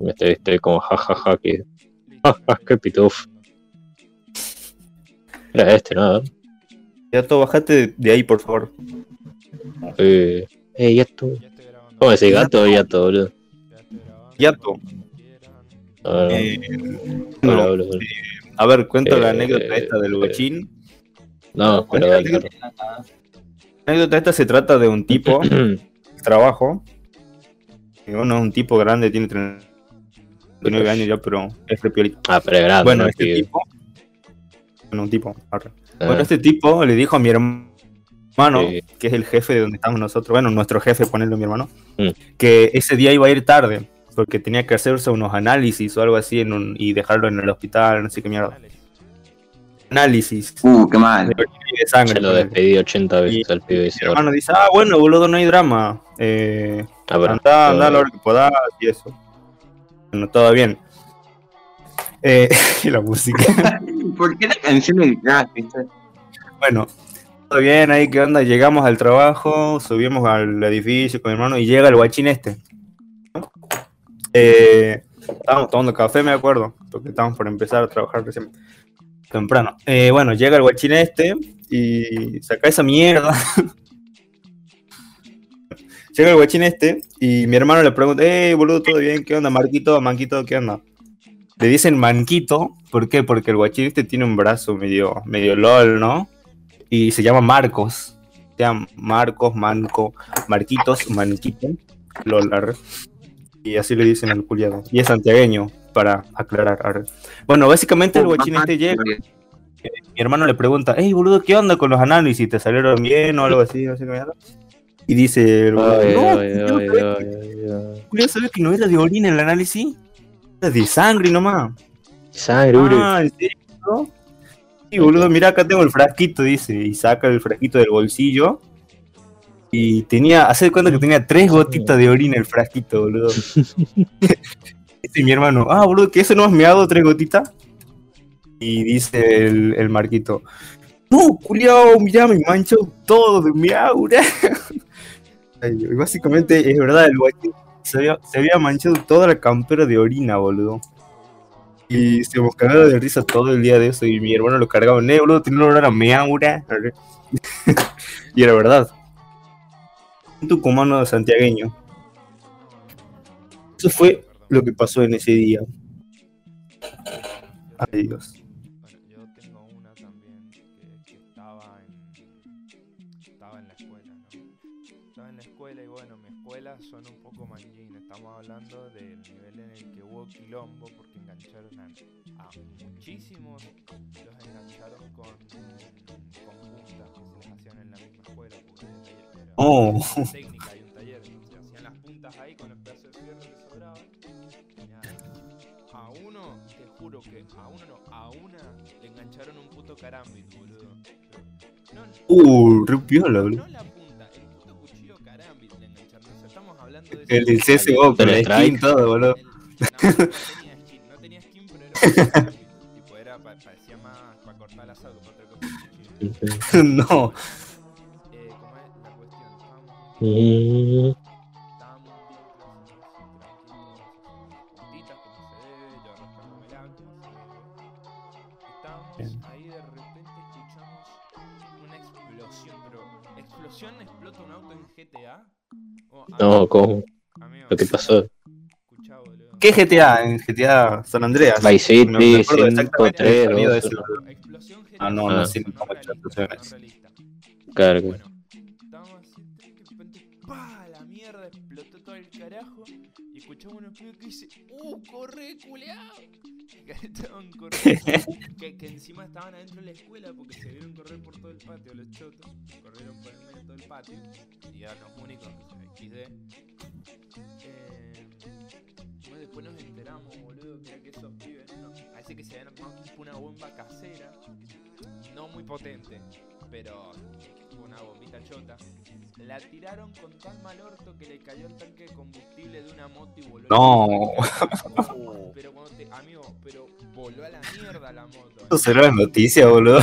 Me estoy, estoy como jajaja que. Jaja, qué pituf. Era este, ¿no? Ya todo, bajate de ahí, por favor. Eh, eh, ya tú. Ya estoy grabando. ¿Cómo decís gato o yato, boludo? Yato. A ver, Eh, hola, no, hola, hola. a ver, cuento la Eh, anécdota esta del eh, guachín. No, pero la anécdota, la anécdota esta se trata de un tipo, trabajo. Bueno, es un tipo grande, tiene 39 años ya, pero es repiolito. ah, pero grande. Bueno, ¿no? este tipo. Bueno, un tipo. arre. Ah, Bueno, este tipo le dijo a mi hermano, Sí. que es el jefe de donde estamos nosotros, bueno, nuestro jefe, ponerlo mi hermano, Mm. que ese día iba a ir tarde, porque tenía que hacerse unos análisis o algo así en un- y dejarlo en el hospital, no sé qué mierda. Análisis Uh, qué mal. de orina y de sangre. Se lo despedí 80 veces al pibe y Mi hermano dice, ah, bueno, boludo, no hay drama. Eh, ah, pero- anda, anda a la hora que puedas y eso. Bueno, todo bien. Eh, y la música. ¿Por qué la canción del? Bueno, todo bien, ahí que onda, llegamos al trabajo, subimos al edificio con mi hermano y llega el guachín este. Eh, estábamos tomando café, me acuerdo, porque estábamos por empezar a trabajar recién temprano. Eh, bueno, llega el guachín este y saca esa mierda. llega el guachín este y mi hermano le pregunta, hey, boludo, ¿todo bien? ¿Qué onda? Marquito, Manquito, ¿qué onda? Le dicen Manquito, ¿por qué? Porque el guachín este tiene un brazo medio, medio lol, ¿no? Y se llama Marcos. Se llama Marcos, Manco, Marquitos, Manquito, lol, arre. Y así le dicen al culiado. Y es santiagueño, para aclarar, arre. Bueno, básicamente el guachín este llega, mi hermano le pregunta, hey, boludo, ¿qué onda con los análisis? ¿Te salieron bien o algo así? No sé qué? Y dice, Ay, no, ay, culiao, ay, ¿sabés ay, ay, ay. culiao, ¿sabés que no era de orina el análisis? Era de sangre nomás. Sangre. Ah, ¿en serio? Sí, boludo, mira, acá tengo el frasquito, dice, y saca el frasquito del bolsillo. Y tenía, hace cuenta que tenía tres gotitas de orina el frasquito, boludo. dice mi hermano, ah, boludo, que eso no has meado tres gotitas. Y dice el, el marquito, no, culiao, mirá, me mancho todo de mi aura. Y básicamente es verdad, el guachín se había, manchado toda la campera de orina, boludo. Y se cagaba de risa todo el día de eso. Y mi hermano lo cargaba, ne, boludo, tenía un olor a meaura. y era verdad. Un tucumano santiagueño. Eso fue lo que pasó en ese día. Ay, Oh. una técnica y un taller, se hacían las puntas ahí con los pedazos de fierro que sobraban. A uno, te juro que a uno no, a una le engancharon un puto carambit, boludo. No, no, Uh, re piola, boludo. no la punta, el puto cuchillo carambit le engancharon. O sea, estamos hablando de El CSGO, con la Strike. skin, todo, boludo. el- no, no tenía skin, no tenía skin, pero era tipo, era, pa- parecía más para cortar el asado que otra cosa. el no. Bien. ahí de repente escuchamos una explosión, pero ¿explosión explota un auto en GTA? Oh, No, amigo, ¿cómo? amigo, ¿Lo que pasó? ¿Qué GTA? En GTA San Andreas. Vice City, No me acuerdo 100, exactamente del 3, sonido de 2, ese, uno. boludo. Explosión GTA. Ah, no, no no no estábamos unos pibes que dice, ¡Uh, corre, culeado! Que estaban corriendo. que, que encima estaban adentro de la escuela porque se vieron correr por todo el patio los chotos. Corrieron por el medio de todo el patio. Y eran los únicos, XD. Eh, bueno, después nos enteramos, boludo, que era que esos pibes, no, parece que se habían armado una bomba casera. No muy potente, pero una bombita chota. La tiraron con tan mal orto que le cayó el tanque de combustible de una moto y voló. a la No. Pero cuando te. Amigo, pero voló a la mierda la moto. Eso será la noticia, boludo.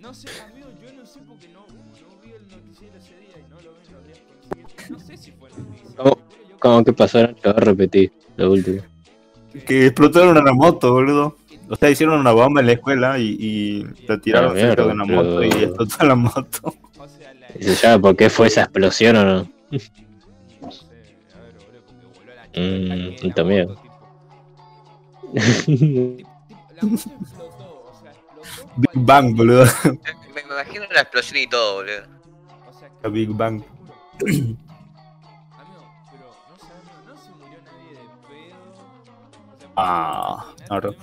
No sé, amigo, yo no sé porque no, no vi el noticiero ese día y no lo vi, lo habrías conseguido. No sé si fue noticia. ¿Cómo? yo- ¿Cómo que pasaron? A repetir lo último. Que explotaron una moto, boludo. O sea, hicieron una bomba en la escuela y, y la tiraron Ah, cerca de mierda, una moto y explotó la moto. O sea, la. ¿Y se sabe por qué fue esa explosión o no? No sé, a ver, boludo, porque voló a la chica Mm, tanque en la también. Big Bang, boludo. Me, me imagino la explosión y todo, boludo. La Big Bang. Amigo, pero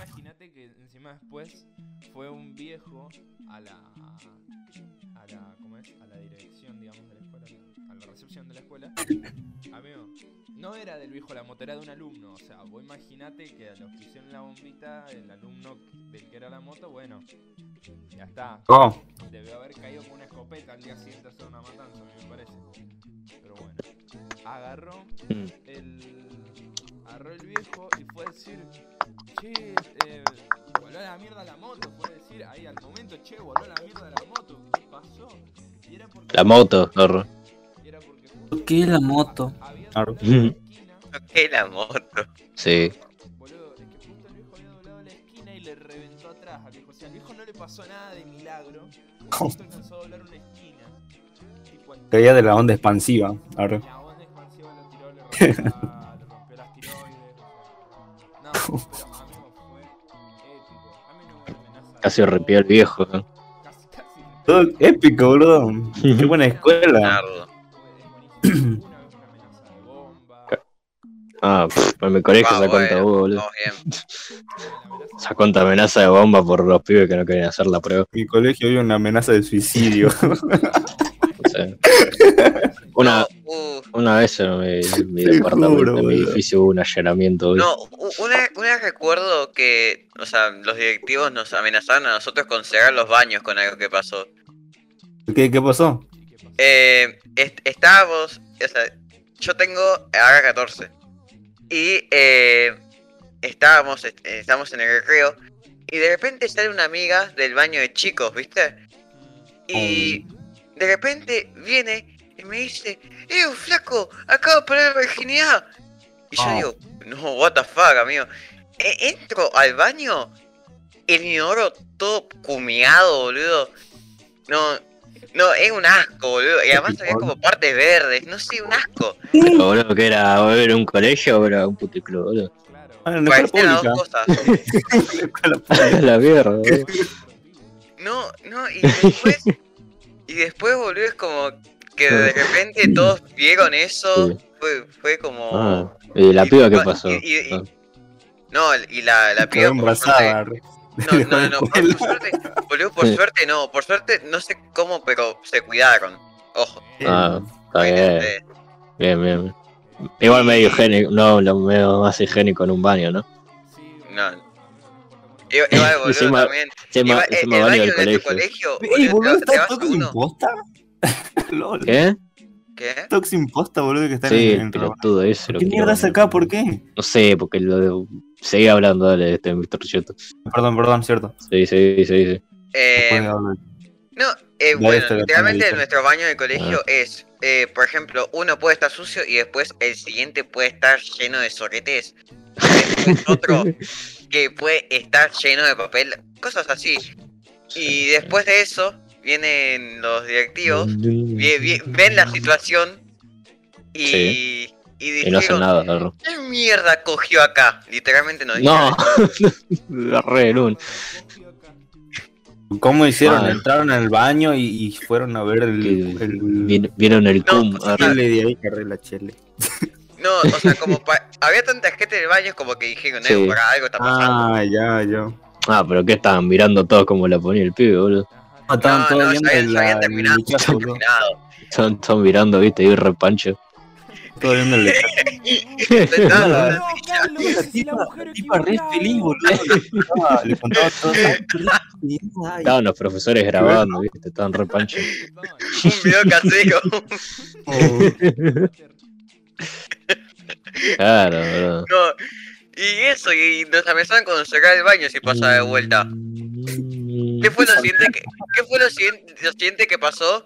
Amigo, no era del viejo la moto, era de un alumno. O sea, vos imaginate que a los que hicieron la bombita, el alumno del que era la moto, bueno, ya está. Oh, Debió haber caído con una escopeta al día siguiente a hacer una matanza, a mí me parece. Pero bueno. Agarró Mm. el. Agarró el viejo y fue a decir. Che, eh, voló a la mierda la moto. Fue a decir ahí al momento, che, voló a la mierda la moto. ¿Qué pasó? Y era porque. La moto, zorro. Y era porque justo ¿Qué es la moto? Claro. la. Ok, moto. Sí. Boludo, es que justo el viejo había doblado la esquina y le reventó atrás al viejo. O sea, al viejo no le pasó nada de milagro. Justo alcanzó a doblar una esquina. Tipo, al- caía de la onda expansiva. Ahora. La onda expansiva lo tiró, le rompió, la- le rompió las tiroides. No, pero amigo, fue épico. A mí no me amenaza. Casi arrepió el viejo. ¿no? Casi, casi. Todo épico, boludo. Qué buena escuela. Nardo. Ah, pff, en mi colegio sacó cuenta vos, boludo. Sacó cuenta amenaza de bomba por los pibes que no querían hacer la prueba. En mi colegio había una amenaza de suicidio. O sea, una, Uh, una vez en mi, departamento, juro, en mi edificio hubo un allanamiento. boludo. no, una, una vez recuerdo que, o sea, los directivos nos amenazaron a nosotros con cerrar los baños con algo que pasó. ¿Qué, qué pasó? ¿Y qué pasó? Eh, est- estábamos, o sea, yo tengo ahora 14 y eh, estábamos, est- estábamos en el recreo y de repente sale una amiga del baño de chicos, ¿viste? Y de repente viene y me dice, ¡Eh, flaco! Acabo de perder la virginidad. Y yo Oh. digo, no, what the fuck, amigo. E- entro al baño, el inodoro todo cumiado, boludo. No, no, es un asco, boludo. Y además había como partes verdes, no sé, un asco. Pero, boludo, que era, ¿Era un colegio o era un puticlub, boludo? Ah, en la las dos cosas. Mierda, boludo. No, no, y después, y después, boludo, es como que de repente todos vieron eso. Sí. Fue, fue como... Ah, ¿Y la Y- piba qué pasó? y- y- Ah. No, y la, la piba suerte- embarazada. No, no, no, por, por suerte, boludo, por Sí. suerte no, por suerte no sé cómo, pero se cuidaron. Ojo. Ah, está bien, bien, bien. bien. Igual medio higiénico, no, lo medio más higiénico en un baño, ¿no? Sí, No. Igual, boludo, Encima- también. Encima, Igual, el, encima el baño del de colegio. colegio, Ey, boludo, boludo, te, te ¿está vas a Tox imposta? LOL. ¿Qué? ¿Qué? Tox imposta, boludo, que está Sí, en el el trabajo. pelotudo ese. ¿Qué mierda hace matar. acá? ¿Por qué? No sé, porque lo de... Seguí hablando, dale, este Mr. Cheto. Perdón, perdón, cierto. Sí, sí, sí, sí. Eh. No, eh, bueno, esto lo literalmente nuestro baño de colegio es, eh, por ejemplo, uno puede estar sucio y después el siguiente puede estar lleno de sorretes. Después otro que puede estar lleno de papel, cosas así. Y después de eso vienen los directivos, vi- vi- ven la situación y, Sí. Y Y no hacen dijeron, nada, perro. ¿qué mierda cogió acá? Literalmente nos No, dijeron. agarré el un. Cogió acá. ¿Cómo hicieron? Mal. Entraron al baño y, y fueron a ver el. Vieron el No, cum. o sea, ahí, la chele. No, o sea, como pa- había tanta gente en el baño, como que dijeron, Sí. "Eh, por algo está pasando. Ah, ya, ya. Ah, pero que estaban mirando todos como la ponía el pibe, boludo. Ah, estaban No, todos no, viendo ya ya la- habían terminado. están mirando, viste, y repancho. Viendo el lechazo. Sentado, No, No, Carlos, La tipa, re feliz, boludo. Le contaba, le todo. Ay. Estaban los profesores grabando, viste, estaban repancho. un video casero. Oh, Claro, boludo. No. Y eso, y nos amenazaban con cerrar el baño si pasaba de vuelta. ¿Qué fue lo siguiente que, qué fue lo siguiente, lo siguiente que pasó?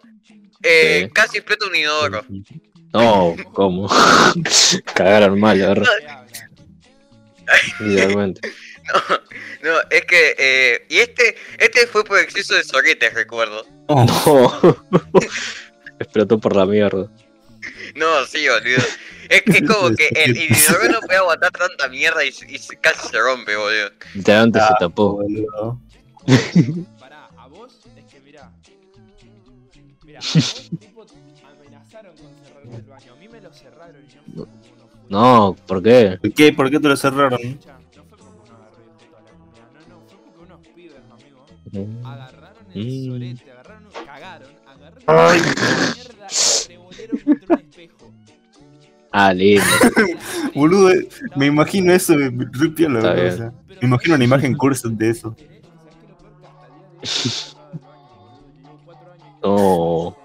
Eh. Casi explota un inodoro. No, ¿cómo? Cagaron mal, ¿verdad? se. Literalmente. No, no, es que, eh, y este, este fue por exceso de sorete, recuerdo. Oh, No. Explotó por la mierda. No, sí, boludo. Es que es como que el inodoro no puede aguantar tanta mierda y, y se- casi se rompe, boludo. Literalmente se Ah, tapó. boludo. Pará, a vos es que mirá. Mirá, a vos No, ¿por qué? ¿Por qué? ¿Por qué te lo cerraron? No la. No, no, agarraron el sorete, agarraron, cagaron, agarraron Ay. la mierda y revolieron contra un espejo. Ah, lindo. Boludo, eh, me imagino eso, me o sea, Me imagino una imagen cursa de eso. ¿Sabes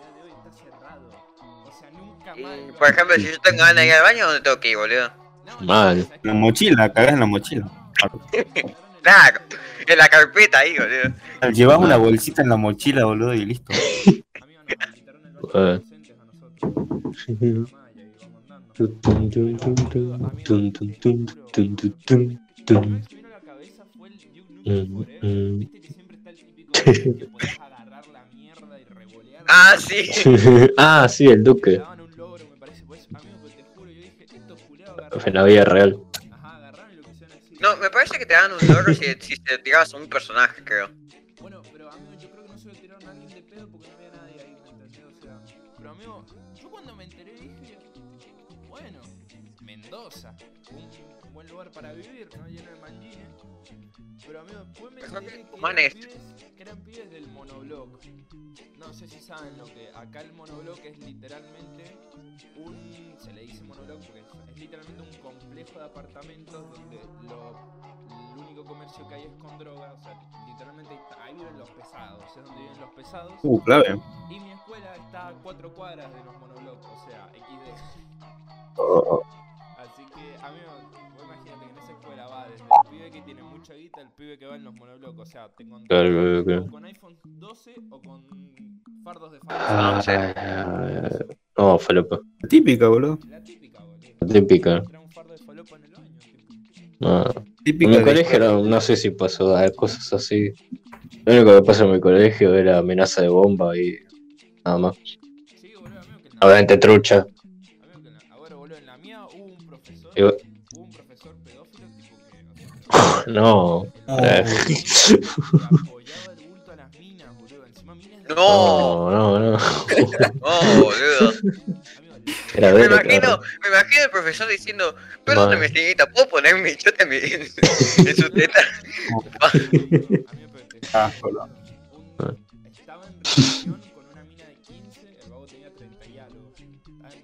por ejemplo, si yo tengo ganas de ir al baño, ¿dónde tengo que ir, boludo? No, Mal. ¿sabes qué? La mochila, cagás en la mochila. Claro, en la carpeta ahí, boludo. Llevas una bolsita en la mochila, boludo, y listo. Ah, sí. Ah, sí, el duque. En la vida real. Ajá, agarraron y lo quisieron así. No, me parece que te dan un logro si, si te tirabas a un personaje, creo. Bueno, pero amigo, yo creo que no se lo tiraron a alguien de pedo porque no había nadie ahí, ¿me entendés? O sea, pero amigo, yo cuando me enteré dije, bueno, Mendoza, un buen lugar para vivir, ¿no? Lleno de mangines. Pero amigo, después me enteré que eran, es. pibes, que eran pibes del monobloc. No sé si saben lo que acá el monobloc es literalmente un, se le dice monobloc porque es, es literalmente un complejo de apartamentos donde lo, el único comercio que hay es con droga, o sea, literalmente ahí- viven los pesados, es donde viven los pesados. Uh, clave. Y mi escuela está a cuatro cuadras de los monoblocks, o sea, XD. Que, amigo, vos imagínate que en esa escuela va desde el pibe que tiene mucha guita, el pibe que va en los monoblocks, o sea, te encontrás Claro, claro, claro. o con iPhone 12 o con fardos de fardos. Ah, no, falopa. Típica, boludo. La típica, boludo. Típica. Un fardo de falopa en el baño, tipo. No. Típica En mi colegio no, no sé si pasó a cosas así. Lo único que pasó en mi colegio era amenaza de bomba y nada más. Sí, boludo, amigo, que la, Obviamente trucha. Mía hubo un profesor, Y- hubo un profesor pedófilo, tipo que, o sea, No. Le apoyaba el bulto a las minas, boludo. Encima minas de- No, no, no, no. no, boludo. Era Me imagino, me imagino el profesor diciendo, perdóneme, Mal. señorita, ¿puedo poner mi chota en, mi- en, en su teta? a mí me parece- Ah, un- estaba en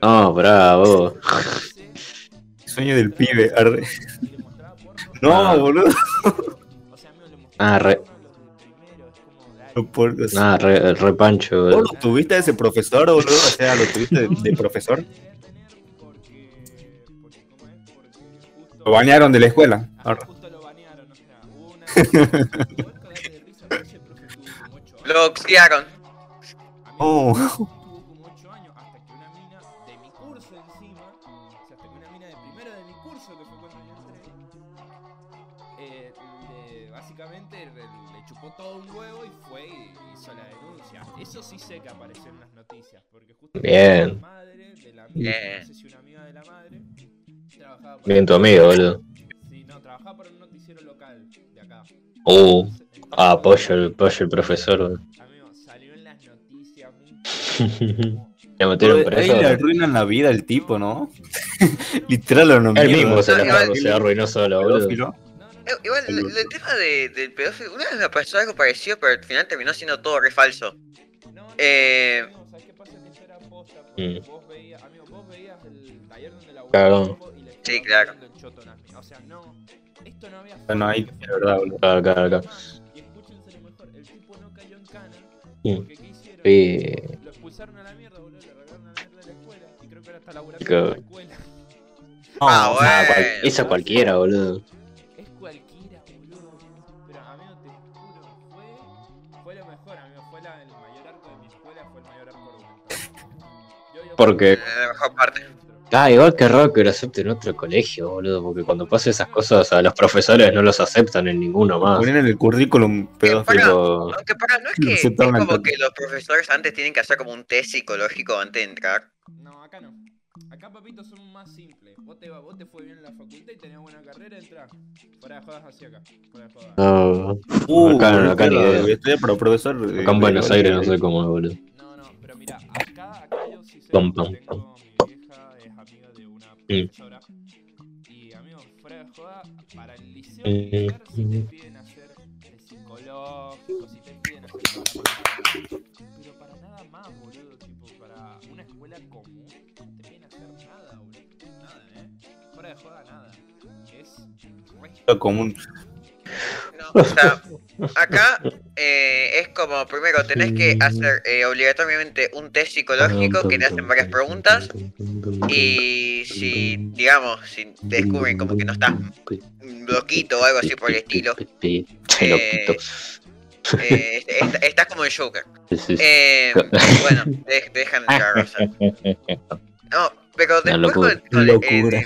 No, bravo. relación con 15, Sueño del pibe, arre. No, Ah. boludo. O sea, amigo, le mostraba Ah, re- porno a los de primero, es como, dale. No, por- o sea, Nada, re, repancho, ¿Vos boludo. lo tuviste a ese profesor, boludo? O sea, ¿lo tuviste de, de profesor? Lo bañaron de la escuela. Arre. lo banearon, o trabajaba por Bien tu amigo, boludo. Sí, no, trabajaba por un noticiero local de acá. Uh, ah, apoyo el, apoyo el profesor, boludo. Amigo, salió en las noticias Le metieron Ahí preso. le arruinan la vida al tipo, ¿no? Literal lo nombraron. Él mismo se la Igual- se arruinó solo, boludo. Igual, el, tema de, del pedófilo, una vez me pasó algo parecido, pero al final terminó siendo todo re falso. Eh, Mm. vos veías, amigo, vos veías el taller donde la Cagón. y le Sí, claro. el choto. O sea, no, esto no había Bueno, ahí, de verdad, boludo. Claro, claro, claro. Y escúchense lo mejor, el tipo no cayó en cana, porque ¿qué hicieron? Sí. Lo expulsaron a la mierda, boludo, le regalaron a la mierda de la escuela, y creo que ahora está laburando Claro. en la escuela. Ah, bueno. Ah, cual- esa cualquiera, boludo. Porque- La mejor parte. Ah, igual que raro que lo acepten en otro colegio, boludo, porque cuando pasa esas cosas a los profesores no los aceptan en ninguno más. Ponen en el currículum pedófilo. Aunque para, no es que es como que los profesores antes tienen que hacer como un test psicológico antes de entrar. No, acá no. Acá, papito, son más simples. Vos te, vos te fue bien en la facultad y tenías buena carrera, entrás. Fuera de jodas hacia acá. Fuera de jodas. no, Uh, Acá- acá ni idea. Estoy para profesor. acá en de- Buenos Aires no sé cómo es, boludo. Amiga de una Mm. profesora. Y amigos, fuera de joda, para el liceo militar si te piden hacer el psicológico, si te piden hacer para- pero para nada más, boludo, tipo para una escuela común no te piden hacer nada, boludo. Nada, eh. Fuera de joda nada. Es común. No, o sea, acá eh, es como primero tenés que hacer eh, obligatoriamente un test psicológico que te hacen varias preguntas y si, digamos, si te descubren como que no estás loquito o algo así por el estilo, eh, est- estás como el Joker. Eh, bueno, te, te dejan entrar, o sea. No, pero después locura. con, con- eh,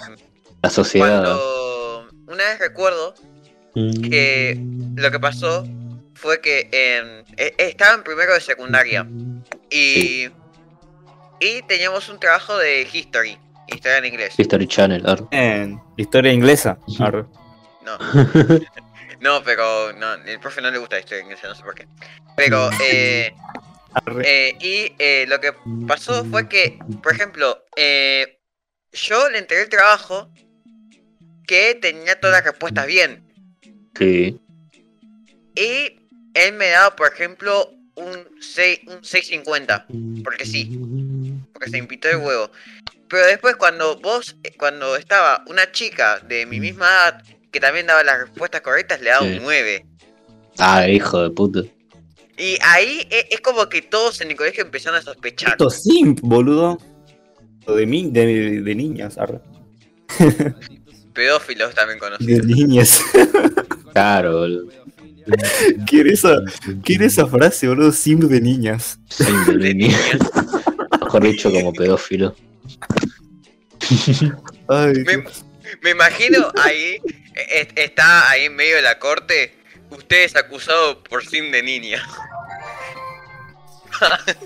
La sociedad. cuando una vez recuerdo que lo que pasó fue que eh, eh, estaba en primero de secundaria y, y teníamos un trabajo de history, historia en inglés. History Channel, ar. En historia inglesa. Arre. No, no, pero no, el profe no le gusta la historia inglesa, no sé por qué. Pero, eh, eh, y eh, lo que pasó fue que, por ejemplo, eh, yo le entregué el trabajo que tenía todas las respuestas bien. Sí. Y él me daba, por ejemplo, un, 6, un 650, porque sí, porque se invitó el huevo. Pero después cuando vos, eh, cuando estaba una chica de mi misma edad, que también daba las respuestas correctas, le daba Sí. un 9. Ah, hijo de puta. Y ahí e- es como que todos en el colegio empezaron a sospechar. Esto simp, boludo. De, mi, de, de niñas, arre. Pedófilos también De conocidos. niñas. Claro. ¿Quiere esa, quiere esa frase, boludo? Simp de niñas. Sí, de niñas. Mejor dicho, como pedófilo. Ay, Me, me imagino ahí, e- e- está ahí en medio de la corte, usted es acusado por sim de niña. La corte,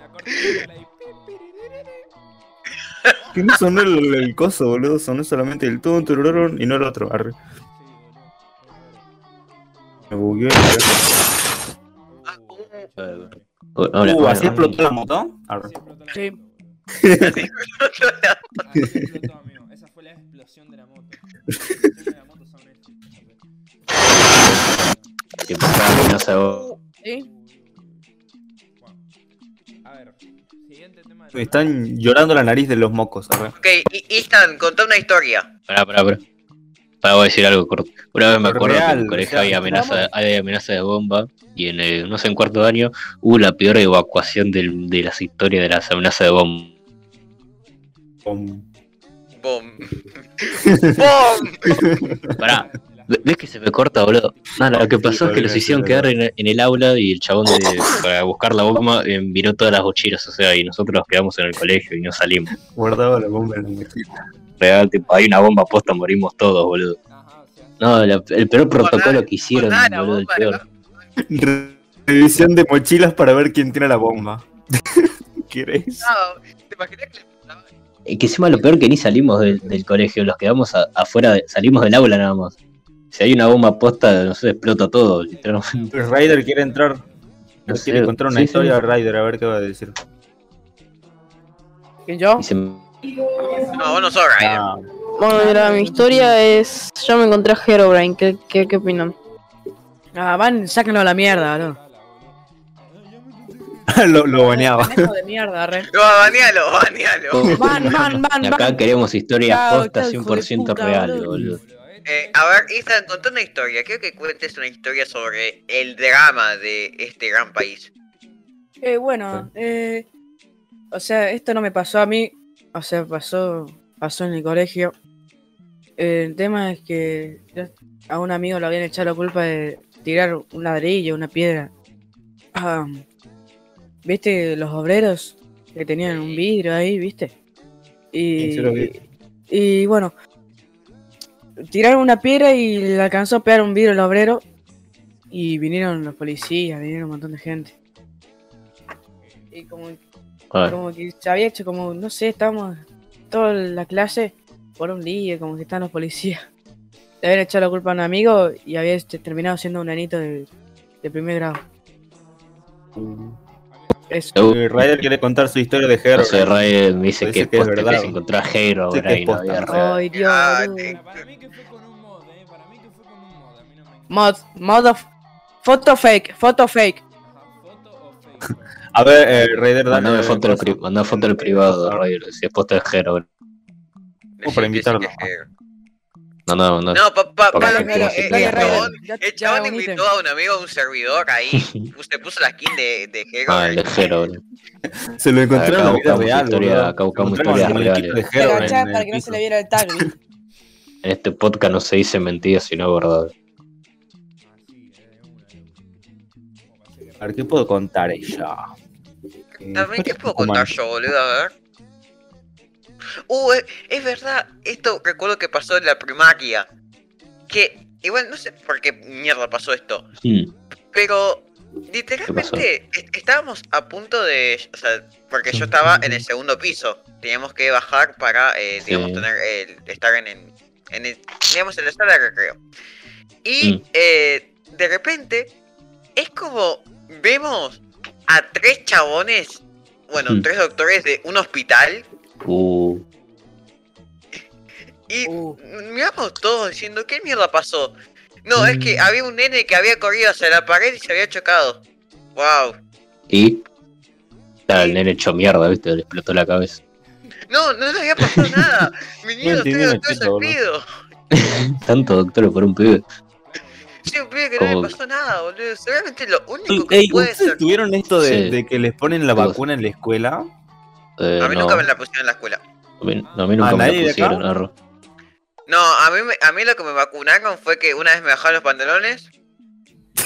la corte, la ahí. Que no sonó el, el coso, boludo. Sonó solamente el tun, y no el otro. Arre. Me bugueó. Ah, Ahora, Uh, ¿así explotó la moto? Sí. Esa fue la explosión de la moto. La explosión de la moto son estos. que pasaba de bomba. ¿Sí? Me están llorando la nariz de los mocos, arre. Ok, y Istan, contá una historia. Pará, pará, pará. Para voy a decir algo corto. Una vez me acuerdo que en Real, el colegio real. había amenaza, había amenaza de bomba y en el, no sé, en cuarto de año hubo la peor evacuación del- de las historias de las amenazas de bomba. Con- Bom. ¡Bom! Pará, ¿ves que se me corta, boludo? Nada, lo que pasó es que los hicieron quedar en, en el aula y el chabón de, para buscar la bomba eh, viró todas las mochilas, o sea, y nosotros nos quedamos en el colegio y no salimos. Guardaba la bomba en la mochila. Real, tipo, hay una bomba puesta, morimos todos, boludo. No, la- el peor protocolo que hicieron, boludo, el peor. Re- Revisión de mochilas para ver quién tiene la bomba. ¿Quieres? No, ¿te imaginas que que encima lo peor que ni salimos del, del colegio, los quedamos a- afuera, de- salimos del aula nada más. Si hay una bomba posta, no sé, explota todo, literalmente. Ryder quiere entrar. No quiere sé, contar una sí, historia sí. de Ryder, a ver qué va a decir. ¿Quién yo? Se- No, vos no sos Ryder. Ah, Bueno, mira, mi historia es. Yo me encontré a Herobrine. ¿Qué, qué, qué opinan? Ah, van, sáquenlo a la mierda, ¿no? lo, lo baneaba. Pendejo de mierda, re. No, banealo, banealo. Van, van, van, Y acá van. queremos historias postas chao, hijo de 100% puta, reales, boludo. Eh, a ver, contá una historia. Quiero que cuentes una historia sobre el drama de este gran país. Eh, bueno, eh, o sea, esto no me pasó a mí, o sea, pasó, pasó en el colegio. Eh, el tema es que a un amigo le habían echado la culpa de tirar un ladrillo, una piedra. Ah, ¿Viste los obreros que tenían un vidrio ahí, viste? Y, Eso lo vi. y bueno, tiraron una piedra y le alcanzó a pegar un vidrio al obrero. Y vinieron los policías, vinieron un montón de gente. Y como, como que se había hecho como, no sé, estábamos toda la clase por un día, como que están los policías. Le habían echado la culpa a un amigo y había este, terminado siendo un nenito de, de primer grado. Eh, Ryder quiere contar su historia de no Hero. Ray me dice Dice que es que es posta que verdad. se encontró a Hero ahora es y no. Ay, Dios, Ah, Para mí que fue con un mod, eh. Para mí que fue con un mod. A mí no me Mod, modo, foto fake, foto fake. Foto fake. A ver, eh, Ryder, dale. Mandame foto, mandá foto al privado, Ray, si es posta de Hero. Como para invitarlo. No, no, no. No, papá, pa, pa, eh, eh, el chabón, invitó a un amigo a un servidor ahí. Se puso la skin de, de Hero. Ah, el de Hero, bro. Se lo encontraron en la vida real. historia- acá buscamos historias reales. para que no se le viera el tag. En este podcast no se dice mentiras, sino verdad. Eh. A ver, ¿qué puedo contar ella? También, ¿qué puedo contar yo, boludo? A ver. Uh, es, es verdad, esto recuerdo que pasó en la primaria. Que, igual, no sé por qué mierda pasó esto. Hmm. Pero, literalmente, est- estábamos a punto de. O sea, porque yo estaba en el segundo piso. Teníamos que bajar para, eh, digamos, Sí. tener el, estar en el, en el. Digamos, en la sala de recreo. Y, Mm. eh, de repente, es como. Vemos a tres chabones. Bueno, Mm. tres doctores de un hospital. Uh, Y Uh. miramos todos diciendo, ¿qué mierda pasó? No, es que había un nene que había corrido hacia la pared y se había chocado. Wow. y. Claro, el nene hecho mierda, ¿viste? Le explotó la cabeza. No, no le había pasado nada. Doctores chiste, al boludo. pedo. Tanto doctor por un pibe. Sí, un pibe que no le pasó nada, boludo. Seguramente lo único que Ey, puede ¿ustedes ser. tuvieron esto de, Sí. de que les ponen la vacuna en la escuela? Eh, A mí no, nunca me la pusieron en la escuela. a mí, no, a mí nunca ¿A me la pusieron, arro. No, a mí, me- a mí lo que me vacunaron fue que una vez me bajaron los pantalones.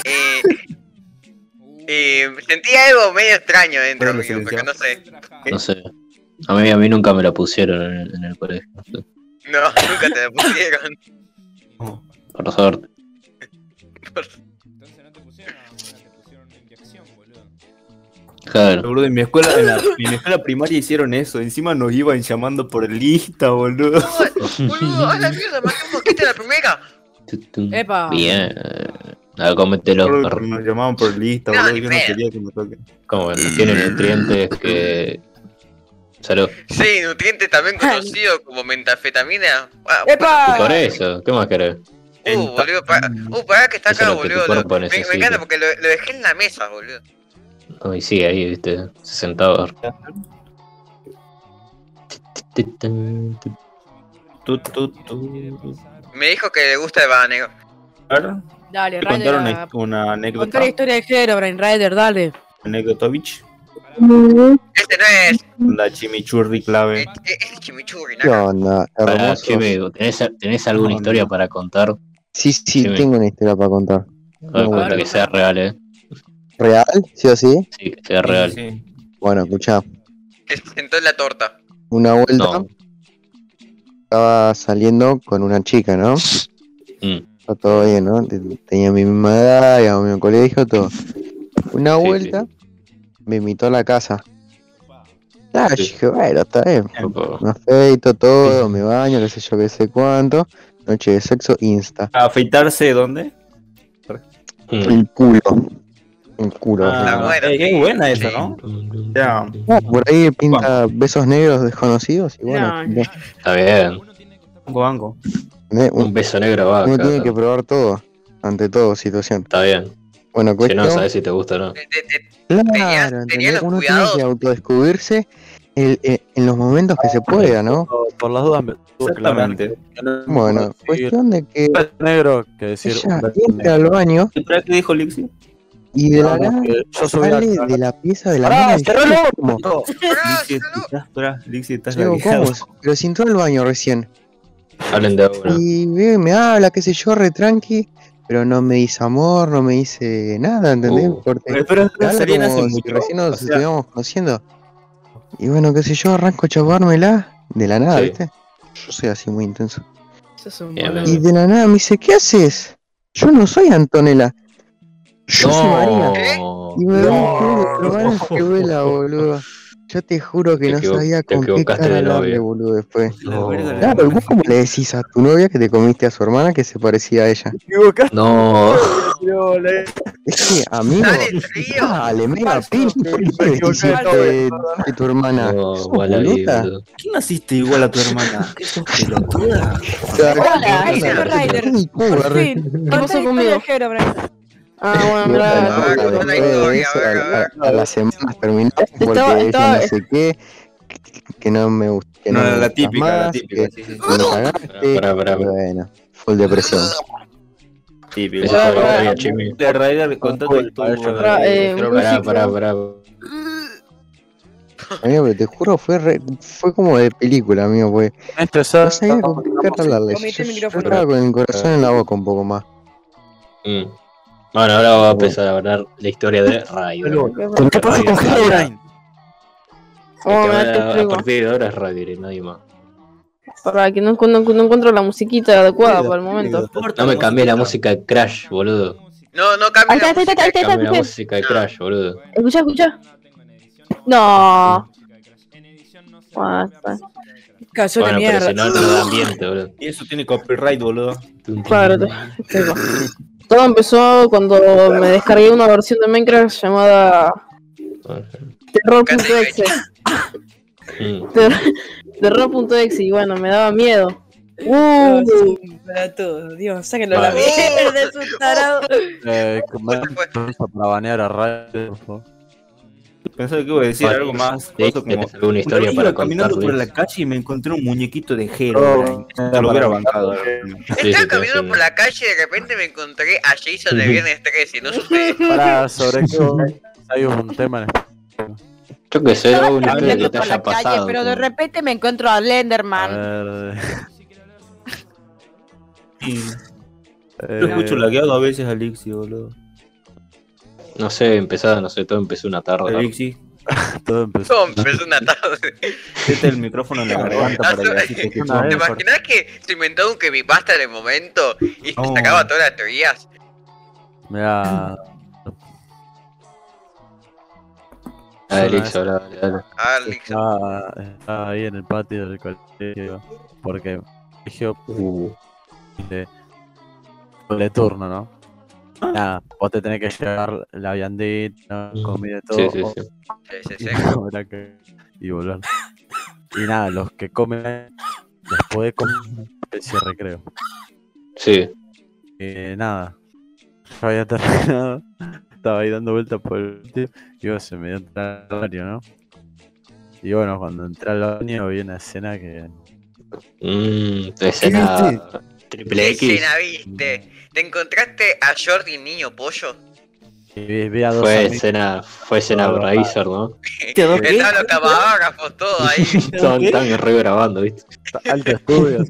Y, y sentía algo medio extraño dentro mío, porque no sé. No sé. A mí, a mí nunca me la pusieron en el, en el colegio. No sé. No, nunca te la pusieron. Por suerte. Entonces no Claro. Boludo, en mi escuela, en, la, en mi escuela primaria hicieron eso. Encima nos iban llamando por lista, boludo. Boludo, a la mierda, maté un mosquito en la primera. Epa. Bien. Cómetelo. Recuerdo arro. que Nos llamaban por lista, No, boludo. Yo no quería que me toquen. Como no tiene nutrientes que. Salud. Sí, nutriente también conocido como metafetamina. Ah, ¡Epa! Por eso, ¿qué más querés? Uh, boludo, para, uh, para que está acá, boludo. me, encanta porque lo, lo dejé en la mesa, boludo. No, y sigue ahí, viste, tu, tu. Me dijo que le gusta ver, Dale, ¿te contar una, Ryder. una anécdota? Contar la historia de Herobrine, Ryder, dale. Anécdotovich. Este no es. La chimichurri clave. Este es el chimichurri, ¿Qué ¿no? onda? Hermoso. Chime, ¿tenés, ¿tenés alguna No, historia no. para contar? Sí, sí, Chime. tengo una historia para contar. A ver, bueno. que sea real, eh. ¿Real? ¿Sí o sí? Sí, sea real. Sí. Bueno, escuchá. Que se sentó en la torta. Una vuelta No. estaba saliendo con una chica, ¿no? Mm, Está todo bien, ¿no? Te- Tenía mi misma edad, íbamos al mismo colegio, todo. Una Sí, vuelta me invitó a la casa. Ah, yo Sí. dije, bueno, está bien. Me afeito todo, me baño, qué sé yo, qué sé cuánto. Noche de sexo, insta. ¿A afeitarse dónde? El culo. El culo. Ah, bueno. eh, qué buena esa, ¿no? Ya. Ah, por ahí pinta besos negros desconocidos y bueno, No, Está bien. Uno tiene que estar Banco. Un Un- beso negro va. uno acá. tiene que probar todo, ante todo, situación. Está bien. Bueno, Si cuestión, no sabes si te gusta o no. Claro, los uno cuidados. tiene que autodescubrirse el- eh, en los momentos que se pueda, ¿no? Por, por las dudas, Exactamente. Bueno, cuestión de que un beso negro que decir ella un beso entra negro. al baño ¿Espera qué dijo Lixi? Y de la nada sale de la pieza de la ¡Pará, mina y yo cerralo! Lixi, estás, espera, Lixi, estás digo, lagueado. ¿cómo? Pero si entró al baño recién. Hablen de uno. Y y me habla, qué sé yo, re tranqui, pero no me dice amor, no me dice nada, ¿entendés? Uh. Porque Pero, recién nos O sea, estuviéramos conociendo. Y bueno, qué sé yo, arranco a chapármela. De la nada, Sí. ¿viste? Yo soy así muy intenso. Eso es un Bien, boludo. Y de la nada me dice, ¿qué haces? Yo no soy Antonella. Yo soy María. No. Y me No. que hermano que vuela, boludo. Yo te juro que Te no equivo- sabía te con qué equivocaste cara hablarle, boludo, después. La Claro, ¿vos cómo le decís a tu novia que te comiste a su hermana que se parecía a ella? No. Es que, amigo, Dale, pin, ¿por de tu hermana? No, ¿Sos igual. ¿Qué naciste igual a tu hermana? ¿Qué sos pelotuda? Hola, Ahí Ryder. Fin. ¿Qué pasó conmigo? Ah, bueno, mira. La historia, a ver, a, a ver. a- a las semanas porque Estaba- estaba- no sé qué, que no me gusta. Que no, la típica, la típica, que sí, sí. me cagaste. Pará, pará, pará. Bueno, full depresión. Típico. Fue. De Ryder, contate eh, Pero- Pará, pará, pará. Amigo, pero te juro, fue re- fue como de película, amigo, pues. Este ser- No sabía con qué hablarle. Yo, el estaba con el corazón en la boca un poco más. Mm. Bueno, ahora va a empezar a hablar la historia de Ryder. ¿Qué pasa con Herobrine? A, partir de ahora es y nadie más. Para que no, no, no encuentro la musiquita adecuada para el momento. No me cambié la música de Crash, boludo. No, no Ahí cambia está, la ahí está, ahí está, ahí está, Cambié la música de Crash, boludo. Escucha, escucha. No. De Bueno, pero mierda. si no, no da ambiente, boludo. Y eso tiene copyright, boludo. Claro. Todo empezó cuando me descargué una versión de Minecraft llamada Terror.exe. Ter- Terror.exe y bueno, me daba miedo. Uh, para todo. Dios, sáquenlo a la mierda, es un tarado. Eh, ¿cómo es? Fue, fue. para banear a Ryder, por favor. Pensaba que iba a decir algo más. Sí, coso como- ¿Tenés alguna Una historia vez para iba caminando contar? por la calle y me encontré un muñequito de Hero. Te lo hubiera bancado. Estaba caminando por la calle y de repente me encontré a Jason de Viernes 13, no supe. Para, sobre qué hay un tema en Yo que sé, alguna historia que te haya calle, pasado. pero de como- repente me encuentro a A Lenderman. ver. Sí. Yo escucho lagueado a veces a Alexi, boludo. No sé, empezaba, no sé, todo empezó una tarde. ¿no? Alexi, todo empezó. No, empezó una tarde. mete el micrófono en la garganta para que así te Una escuchemos. vez. ¿Te imaginas que se inventó un creepypasta en el momento y se No. sacaba todas las teorías? Mira, Dale, Liz, habla, dale, dale. Ah, estaba, estaba ahí en el patio del colegio. Porque el colegio Uh, de doble turno, ¿no? Nada, vos te tenés que llevar la viandita, comida y todo. sí, sí, sí. Sí, sí, sí. Habrá que- y volver. Y nada, los que comen después de comer, especie de recreo. Sí, Eh, nada, yo había terminado, estaba ahí dando vueltas por el patio y bueno, se me dio entrar al baño, ¿no? Y bueno, cuando entré al baño vi una escena que. Mmm, escena triple ¿Qué X. escena viste? ¿Te encontraste a Jordi niño pollo? y vi, a dos Fue amigos. escena, fue escena No, Bracer, ¿no? ¿Qué, dos qué? Estaban los camarógrafos, todo ahí. Estaban estaban regrabando, ¿viste? alto estudio.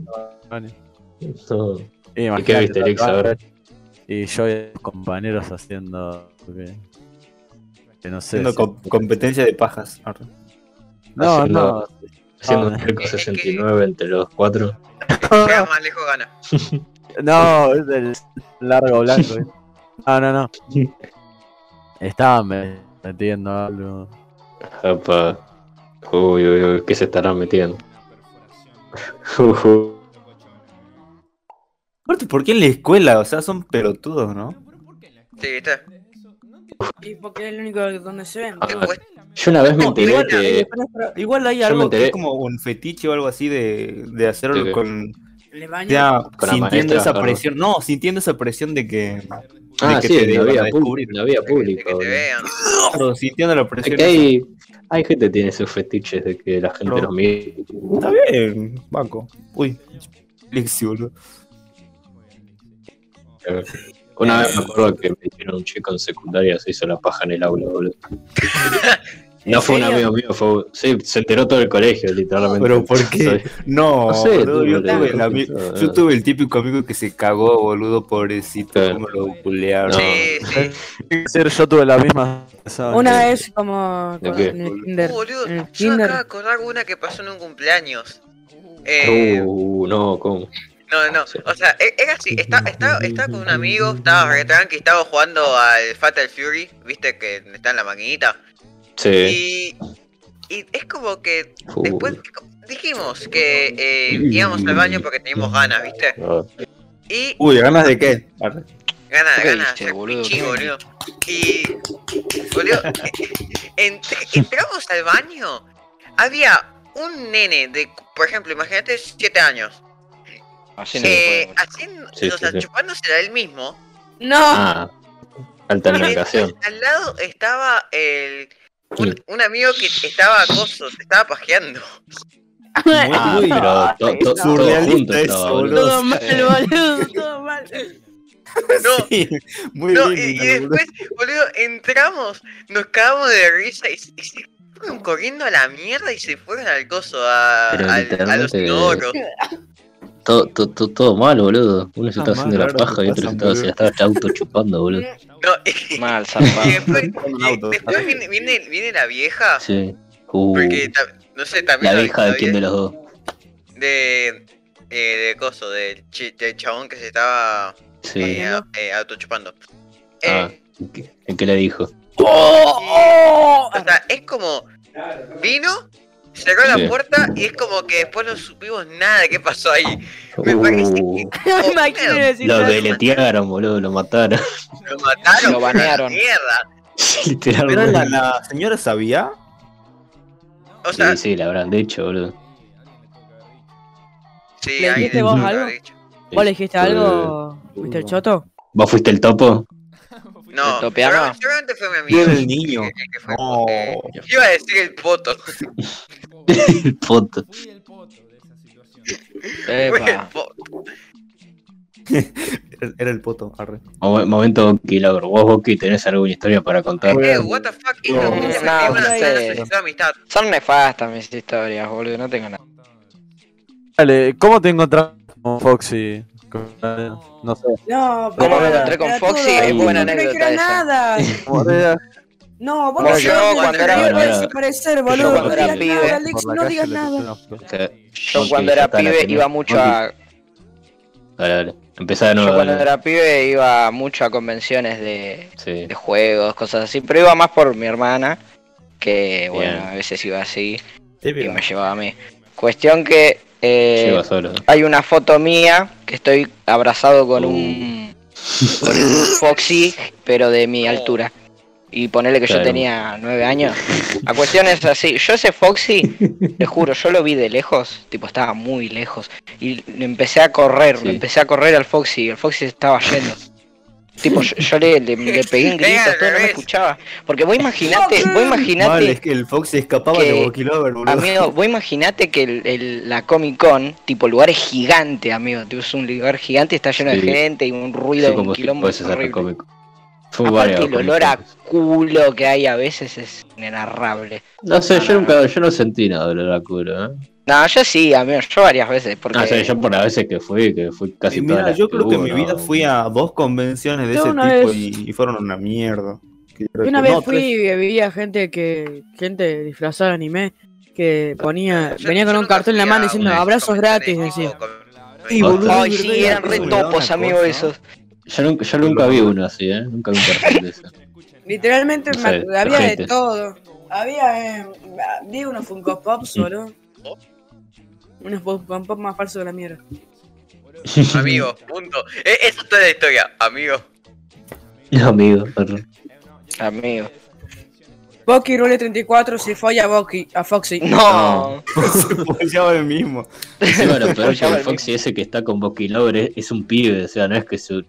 No. Y ¿Y qué viste, Alex? Ahora. Y yo y los compañeros haciendo. Que, que no sé. Haciendo si- com- competencia de pajas. no, haciendo- no. Haciendo un cerco 69 entre los cuatro. Llega más lejos gana. No, es del largo blanco. ¿eh? No, no, no. Estaban me- metiendo algo. Apa. Uy, uy, uy, ¿qué se estarán metiendo? Aparte, ¿por qué en la escuela? O sea, son pelotudos, ¿no? Sí, ¿viste? Y porque es el único donde se ven. Ah. Después, Yo una vez me No, enteré igual, que. igual hay algo que es como un fetiche o algo así de, de hacerlo con, Le baño. ya, sintiendo maestra, esa claro. presión. No, sintiendo esa presión de que. Ah, que sí, te en la vía, pública, la vía de que pública. te boludo. vean. Claro, sintiendo la Es presión. que hay, hay gente que tiene sus fetiches de que la gente Bro. los mire. Está bien, banco. Uy, Lexi, boludo. Una vez me acuerdo que me hicieron un chico en secundaria se hizo la paja en el aula, boludo. No fue un amigo mío, fue. Sí, se enteró todo el colegio, literalmente. Pero ¿por qué? No, No sé, boludo, yo, boludo, tuve el yo tuve típico amigo que se cagó, boludo, pobrecito, Claro. como lo bulearon. No. Sí, sí. Yo tuve la misma. Una vez como ¿De con- qué? en el kinder. Uh, boludo, En el yo me kinder. acabo de acordar una que pasó en un cumpleaños. Eh, Uh, no, ¿cómo? No, no, o sea, e- era así, estaba, estaba, estaba con un amigo, estaba re tranqui, estaba jugando al Fatal Fury, viste que está en la maquinita. Sí. Y, y es como que después dijimos que eh, íbamos al baño porque teníamos ganas, viste. Y Uy, ¿ganas de qué? Arre. ganas, ¿Qué ganas de hacer boludo? Y, boludo, ent- entramos al baño, había un nene de, por ejemplo, imagínate 7 años, Así no eh, haciendo, Sí, o sí, sea, sí. chupándosela él mismo. No. Ah, alta. Al lado estaba el un, un amigo que estaba acoso, se estaba pajeando. Ah, Muy- pero to- to- todo surrealista junto eso, estaba, boludo. boludo. Todo mal, boludo, todo mal. No, Sí, muy no, y, después, boludo, entramos, nos cagamos de risa y, y se fueron corriendo a la mierda y se fueron al coso, a, Pero al- a los inodoros. Todo, todo, todo, todo mal, boludo. Uno se Ah, estaba haciendo mal, la paja y otro se estaba, se la estaba auto chupando, boludo. No, Mal, y zarpado. después, auto. viene, viene, viene la vieja, Sí. Uh, porque, no sé, también la la- vieja de quién de los dos. de, eh, de coso, del, del chabón que se estaba Sí. eh, eh, autochupando. Eh, Ah, ¿qué- ¿en qué le dijo? Oh, O sea, es como vino, cerró la Sí. puerta y es como que después no supimos nada de qué pasó ahí. Me parece Uh, que Me imagino decir lo deletearon, boludo, lo mataron. lo mataron. Lo banearon. Mierda. Literalmente. la, la señora sabía. O sea, Sí, sí, la habrán dicho, boludo. sí, ¿Le dijiste vos algo? ¿Vos le dijiste algo, Mr. Choto? ¿Vos fuiste el topo? No, seguramente- fue mi amigo. el niño. que- que fue No. porque- Iba a decir el poto. El foto. Fui el poto de esa situación. Epa. poto. Era, el poto, arre. Mo- Momento Boki, Lauro. Vos, Boki, tenés alguna historia para contar. Eh, what the fuck, No, no, solicitud de amistad. Son nefastas mis historias, boludo. No tengo nada. Dale, ¿cómo te encontraste con Foxy? No sé. No, ¿Cómo me pero- encontré con pero Foxy? todo, Es buena no anécdota esa. nada. No, vos no yo sabés cuando que era- te Bueno, voy a era- desaparecer, boludo. cuando No era digas pibe, nada, Alex, no digas nada. Yo cuando era pibe iba mucho a. Dale, dale. Empezá de Yo nuevo. cuando dale. era pibe iba mucho a convenciones de, Sí. de juegos, cosas así, pero iba más por mi hermana, que bueno, Bien. a veces iba así y Típico. me llevaba a mí. Cuestión que eh, Lleva solo. hay una foto mía que estoy abrazado con Uh. un, con un Foxy, pero de mi altura. Y ponerle que yo tenía nueve años. La cuestión es así, yo ese Foxy, te juro, yo lo vi de lejos, tipo estaba muy lejos. Y le empecé a correr, Sí. le empecé a correr al Foxy y el Foxy se estaba yendo. Tipo, yo, yo le, le, le pegué en gritos, todo, no me escuchaba. Porque vos imaginate, vos Mal, imaginate, es que el Fox escapaba que- de Boki Lover, boludo. amigo, vos imaginate que el, el- la Comic Con, tipo, lugar es gigante, amigo. Tipo, es un lugar gigante y está lleno de Sí. gente y un ruido, Yo un como si quilombo. Fue Aparte el olor a culo que hay a veces es inenarrable. No sé, yo nunca, yo no sentí nada de olor a culo, ¿eh? No, yo sí, amigo, yo varias veces, porque... No sé, yo por las veces que fui, que fui casi Y todas mira, las yo creo que en mi vida no. fui a dos convenciones de Yo ese tipo vez- y, y fueron una mierda. Yo una no, vez fui tres. y veía gente que gente disfrazada de anime que ponía Yo- venía yo con un cartón en la mano a diciendo abrazos gratis, de decía. Sí, boludo, Ay, sí, eran re topos, una amigo, cosa. esos. Yo nunca, yo nunca vi uno así, ¿eh? Nunca vi un de eso. Literalmente No sé, había de todo. Había eh, vi unos Funko Pops, Mm. boludo. Unos Funko Pop más falsos que la mierda. Amigo, punto. Eh, Eso es toda la historia, amigo. Amigo, perdón. Amigo. Bucky Rule 34 se folla a Bucky, a Foxy. No. Se apoyaba el mismo. Peor es que Ya el. Foxy ese que está con Boki Lover es, es un pibe, o sea, no es que su...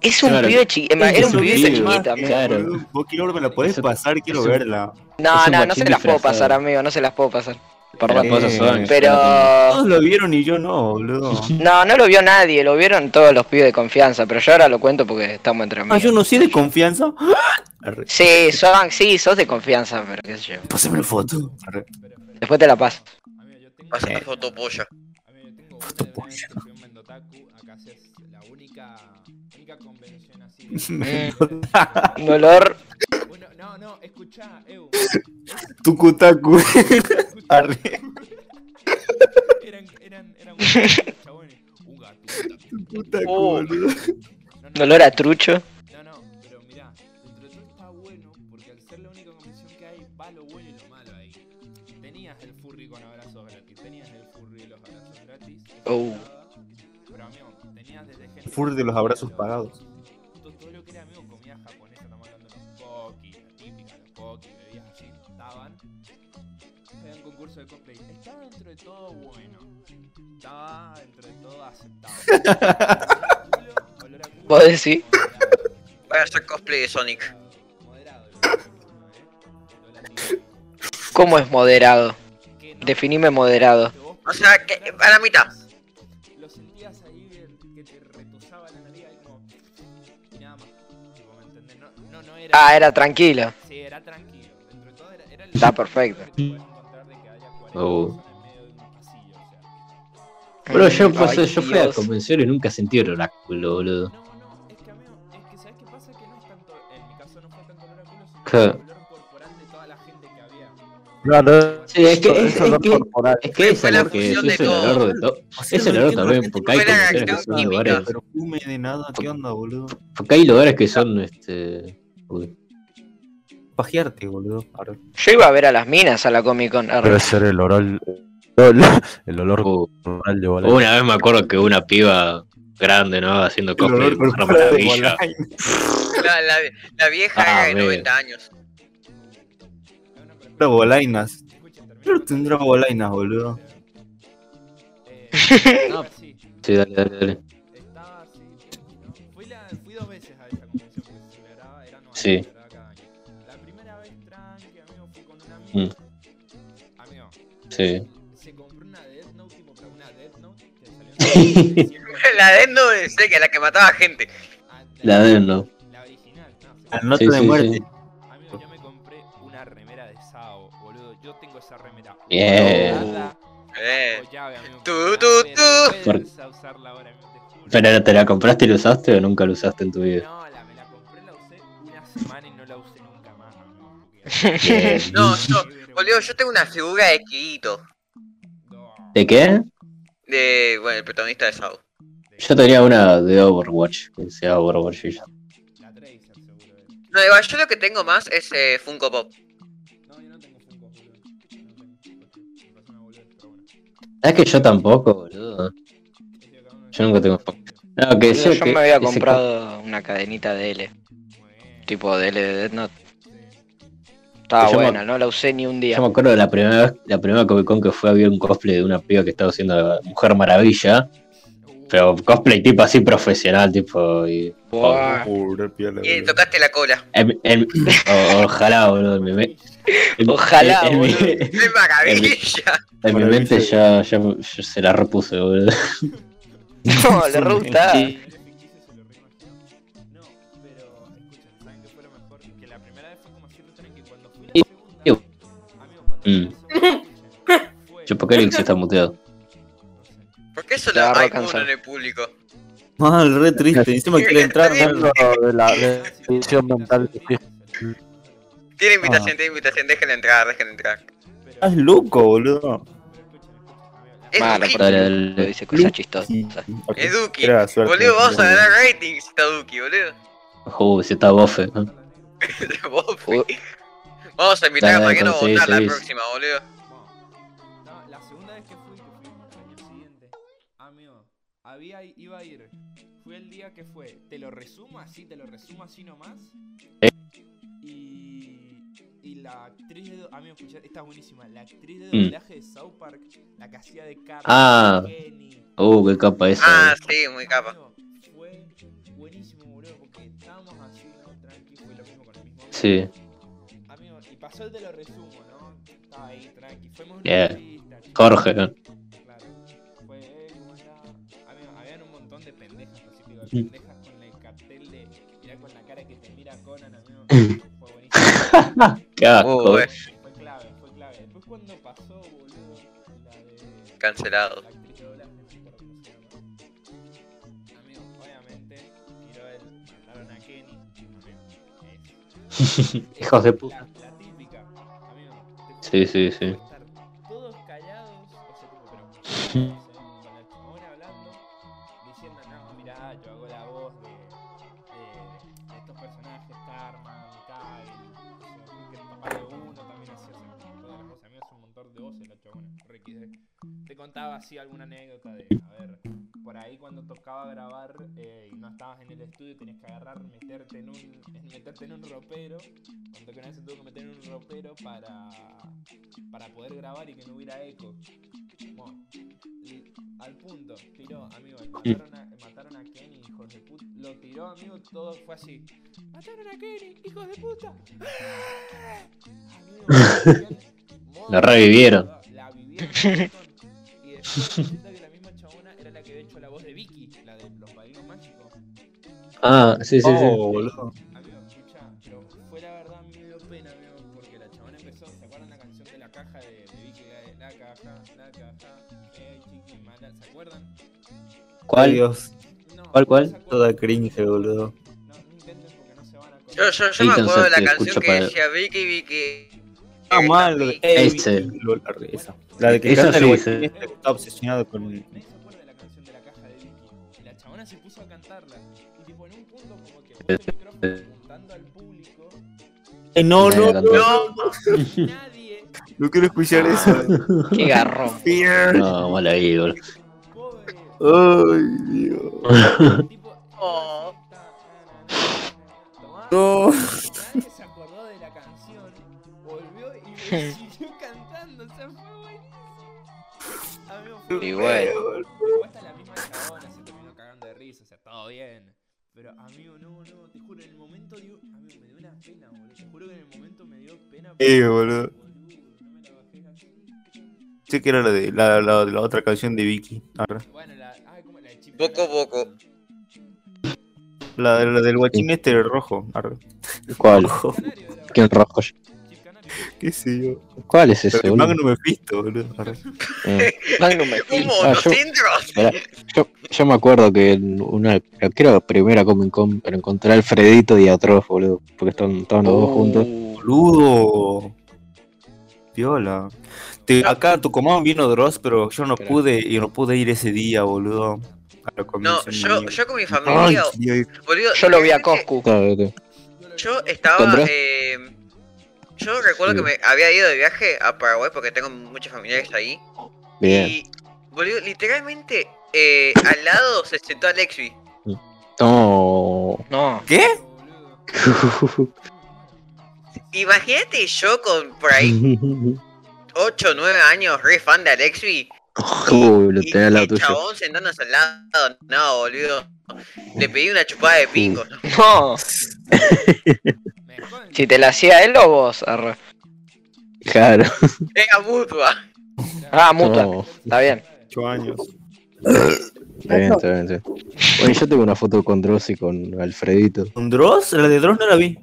Es un Claro. pibe chiquito, era un pibe, chiquito, amigo. Claro. Boki Lover me la podés Eso- pasar, quiero eso- verla. No, no, no se las puedo pasar, amigo, no se las puedo pasar. Pero pasa, Sodan, Pero. Todos lo vieron y yo no, boludo. No, no lo vio nadie, lo vieron todos los pibes de confianza, pero yo ahora lo cuento porque estamos entre Ah, amigos. yo no soy de confianza. Sí, son, sí, sos de confianza, pero qué sé yo. Pásame la foto. Después te la paso. Amigo, yo tengo. Pasa la foto polla. Me- Un olor. Uno- no, no, escuchá, Eu. Tucutacu. Arre. Eran, eran, eran chabones. Un gato. Tucutacu, Oh. boludo. No, Un no, olor a trucho. No, no, pero mirá, dentro de todo está bueno porque al ser la única convención que hay, va lo bueno y lo malo ahí. Tenías el furry con abrazos gratis, tenías el furry de los abrazos gratis. Oh. Pero amigo, tenías desde gente. Furry de los abrazos pagados. ¿Vos decís? Voy a hacer cosplay de Sonic. Moderado. ¿Cómo es moderado? Definime moderado. O sea, que a la mitad. Lo sentías ahí que- que te retusaba la nariz ahí como. Y nada más. Tipo, ¿me entendés? No, no, no era. Ah, era tranquilo. Sí, era tranquilo. Dentro de todo era, era el. Está perfecto. que puedes encontrar de que haya 40 Oh. Pero yo, Ay, pues, yo fui a convención y nunca sentí el oráculo, boludo. No, no, es que amigo, es que ¿sabes qué pasa? Que no es tanto. En mi caso no fue tanto el oráculo, sino el olor corporal de toda la gente que había. Claro, Sí, es que, es, es no que, corporal. es que es lo que es el olor de todo. O sea, Es el no olor también, porque hay convenciones que son lugares. Perfume de nada, ¿qué onda, boludo? Porque hay lugares que son, este. uy, Pajearte, boludo. Yo iba a ver a las minas a la Comic Con. Debe ser el olor. El, el olor uh, corporal de bola. Una vez me acuerdo que una piba grande, ¿no? Haciendo cosplay de Maravilla. Bolaño. La, la, la vieja Ah, era de amigo. 90 años. Era bolainas. Tendrá bolainas, boludo. No. Sí, dale, dale, dale. Estaba así, ¿no? Fui, la, fui dos veces a esa convención porque se celebraba, era Sí. cada año. La primera vez tranqui, amigo, fui con un amigo. Amigo, Sí. La de no es que la que mataba gente. La de no. La original, no. se La compró- nota Sí, de sí, muerte. sí. Amigo, yo me compré una remera de Sao, boludo. Yo tengo esa remera. Bien. Eh. Tú, tú, tú. te. Pero te la compraste y la usaste o nunca la usaste en tu vida. No, la, me la compré, la usé una semana y no la usé nunca más, amigo. No, no, boludo, yo tengo una figura de Kirito. No, ¿De qué? De, bueno, el protagonista de Sao. Yo tenía una de Overwatch, que sea Overwatch y ya. No, igual, yo lo que tengo más es eh, Funko Pop. No, yo no tengo Funko, boludo. No tengo. Es que yo tampoco, boludo. Yo nunca tengo Funko. No, que Yo, que me había comprado una cadenita de L. Tipo de L de Death Note. Estaba Yo me- buena, no la usé ni un día. Yo me acuerdo de la primera vez, la primera Comic Con que fue había un cosplay de una piba que estaba haciendo la Mujer Maravilla, pero cosplay tipo así profesional, tipo y piola, Y boludo. tocaste la cola. en- en- o- ojalá, boludo, en mi, me- en- Ojalá, en, mi- boludo. ¡Qué maravilla! en mi mente ya, ya, ya se la repuse, boludo. No, le re Mm. Yo porque Alex está muteado. ¿Por qué solo hay uno en el público? Mal, re triste. Encima quiere entrar. Lo de la edición mental. Tiene invitación, tiene invitación, déjenle entrar, déjenle entrar. Estás loco, boludo. Malo, dale. dice cosas chistosas. Es Duki. Boludo, vamos a ganar ratings, está Duki, boludo. Uh, si está bofe. ¿no? Vamos a invitar a Mariano a sí, votar la sí. próxima, boludo. No, la segunda vez que fui, que fui el año siguiente, amigo, había, iba a ir, fue el día que fue, te lo resumo así, te lo resumo así nomás. Y, y la actriz de, amigo, escuchá, esta es buenísima, la actriz de Mm. doblaje de South Park, la que hacía de Carmen, Ah. Kenny. Uh, qué capa esa. Ah, eh. sí, muy capa. Amigo, Fue buenísimo, boludo, porque estábamos así, ¿no? Tranqui, fue lo mismo con el mismo. Sí. Amigo, y pasó el de lo resumo, ¿no? Estaba ahí, tranqui. Fuimos a una Yeah. entrevista, Jorge. Claro. Fue él, ¿cómo estaba? Había, habían un montón de pendejas, así digo, pendejas con el cartel de. Mirá con la cara que te mira Conan, amigo. Fue buenísimo. Qué asco. Eh, Fue clave, fue clave. Después cuando pasó, boludo, la de. Cancelado. La no Hijos de puta. Sí, sí, sí. puede estar Todos callados, o sea, tipo, pero estabas en el estudio, tenías que agarrar, meterte en un, meterte en un ropero. Cuando que una vez se tuvo que meter en un ropero para, para poder grabar y que no hubiera eco. Bueno, y al punto, tiró, amigo, mataron a, mataron a Kenny, hijos de puta. Lo tiró, amigo, todo fue así. Mataron a Kenny, hijos de puta. Amigo, La revivieron. La vivieron. Y después eh, chiqui, mala, ¿se acuerdan? Ay, ¿Cuál? Dios. ¿Cuál, cuál? se acuerdan. Toda cringe, boludo. No, no intenten porque no se van a acordar. Yo, yo, yo me acuerdo de la canción que decía Vicky, Vicky. Ah, mal, lo de. Ese. La, de que canta el sí, guachín sí. este que está obsesionado con. Al público. No, no, no, Nadie, no quiero escuchar eso. Qué garrón. Fear. No, mal ahí, boludo. pobre. Ay, Dios. Tipo, Oh. No. Nadie se acordó de la canción. Volvió y siguió cantando. O sea, fue buenísimo. Amigo, fue Y buenísimo. bueno. Después hasta la misma chabona se terminó cagando de risa, o sea, todo bien. Pero amigo, no, no, te juro, en el momento dio, amigo, me dio una pena, boludo. Te juro que en el momento me dio pena. Eh, boludo. no me la bajé así. Sí que era la de la, la, la otra canción de Vicky. Arre. Bueno, la, ay, ¿cómo la de Chip Boco Boco. La, la del guachín este el rojo. Arre. ¿Cuál? ¿Quién rojo? ¿Qué sé yo? ¿Cuál es ese? Magnum Mephisto, boludo. Eh, Magnum ¿Cómo? Ah, ¿Los yo-? Era- yo, yo me acuerdo que en una, creo que era la primera Comic Con, pero encontré a Alfredito y a Trof, boludo, porque estaban, estaban los dos juntos. Boludo. Viola. Te- acá a Tucumán vino Dross, pero yo no pude, yo no pude ir ese día, boludo. A la No, yo, yo con mi familia, boludo. Yo lo vi a Coscu. Yo estaba. Eh, yo recuerdo Sí. que me había ido de viaje a Paraguay porque tengo muchos familiares ahí. Bien. Y, boludo, literalmente eh, al lado se sentó Alexi. No. No. ¿Qué? Imagínate yo con por ahí 8 o 9 años, re fan de Alexi. Uy, lo Y tenía al lado el tuyo. chabón sentándose al lado. No, boludo. Le pedí una chupada de pingo. No. Si te la hacía él o vos, arre. Claro. Era mutua. Ah, mutua. No. Está bien. 8 años. Está bien, está bien, está bien. Bueno, yo tengo una foto con Dross y con Alfredito. ¿Con Dross? La de Dross no la vi.